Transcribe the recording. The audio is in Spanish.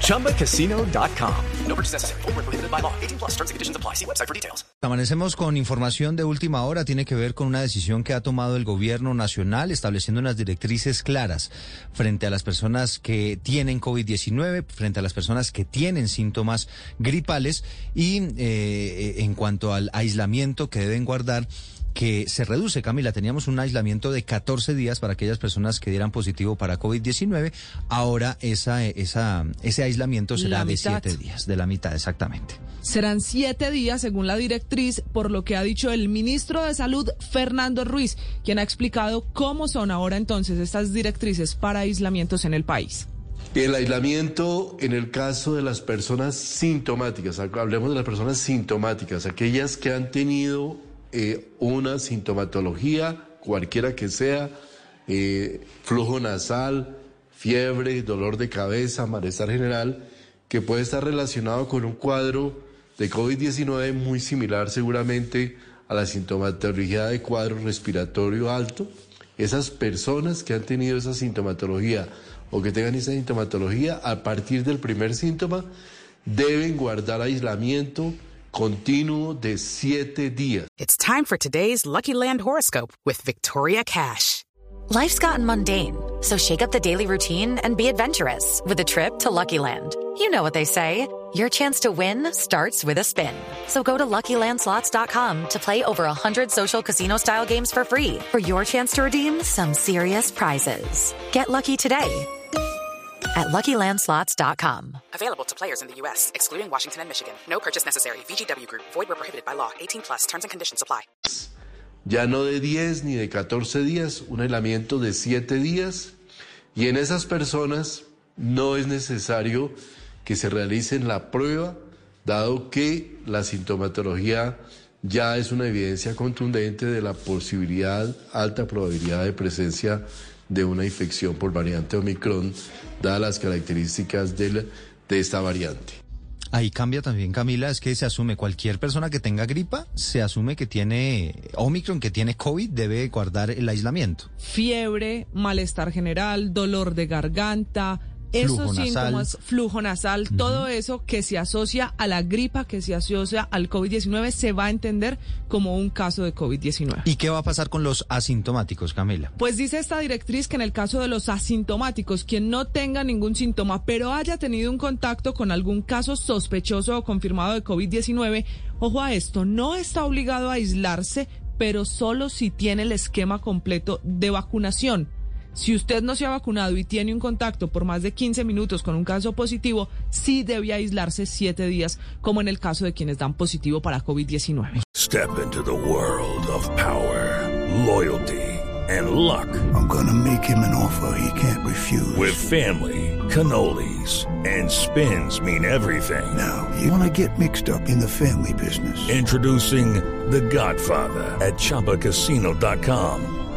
ChumbaCasino.com. No purchase necessary. Full prohibited by law. 18 plus terms and conditions apply. See website for details. Amanecemos con información de última hora. Tiene que ver con una decisión que ha tomado el gobierno nacional estableciendo unas directrices claras frente a las personas que tienen COVID-19, frente a las personas que tienen síntomas gripales y eh, en cuanto al aislamiento que deben guardar que se reduce, Camila. Teníamos un aislamiento de 14 días para aquellas personas que dieran positivo para COVID-19. Ahora esa, esa, ese aislamiento será de 7 días, de la mitad exactamente. Serán 7 días según la directriz, por lo que ha dicho el ministro de Salud, Fernando Ruiz, quien ha explicado cómo son ahora entonces estas directrices para aislamientos en el país. El aislamiento en el caso de las personas sintomáticas, hablemos de las personas sintomáticas, aquellas que han tenido eh, una sintomatología, cualquiera que sea, eh, flujo nasal, fiebre, dolor de cabeza, malestar general, que puede estar relacionado con un cuadro de COVID-19 muy similar seguramente a la sintomatología de cuadro respiratorio alto. Esas personas que han tenido esa sintomatología o que tengan esa sintomatología, a partir del primer síntoma, deben guardar aislamiento continuo de siete días. It's time for today's Lucky Land horoscope with Victoria Cash. Life's gotten mundane, so shake up the daily routine and be adventurous with a trip to Lucky Land. You know what they say. Your chance to win starts with a spin. So go to LuckyLandSlots.com to play over 100 social casino-style games for free for your chance to redeem some serious prizes. Get lucky today at LuckyLandSlots.com. Available to players in the U.S., excluding Washington and Michigan. No purchase necessary. VGW Group. Void where prohibited by law. 18 plus. Terms and conditions apply. Ya no de 10 ni de 14 días, un aislamiento de 7 días. Y en esas personas no es necesario que se realicen la prueba, dado que la sintomatología ya es una evidencia contundente de la posibilidad, alta probabilidad de presencia de una infección por variante Omicron, dadas las características de, de esta variante. Ahí cambia también, Camila, es que se asume cualquier persona que tenga gripa, se asume que tiene Omicron, que tiene COVID, debe guardar el aislamiento. Fiebre, malestar general, dolor de garganta, esos síntomas, flujo nasal, todo eso que se asocia a la gripa, que se asocia al COVID-19, se va a entender como un caso de COVID-19. ¿Y qué va a pasar con los asintomáticos, Camila? Pues dice esta directriz que en el caso de los asintomáticos, quien no tenga ningún síntoma, pero haya tenido un contacto con algún caso sospechoso o confirmado de COVID-19, ojo a esto, no está obligado a aislarse, pero solo si tiene el esquema completo de vacunación. Si usted no se ha vacunado y tiene un contacto por más de 15 minutos con un caso positivo, sí debe aislarse siete días, como en el caso de quienes dan positivo para COVID-19. Step into the world of power, loyalty and luck. I'm gonna make him an offer he can't refuse. With family, cannolis and spins mean everything. Now, you wanna get mixed up in the family business. Introducing The Godfather at ChumbaCasino.com.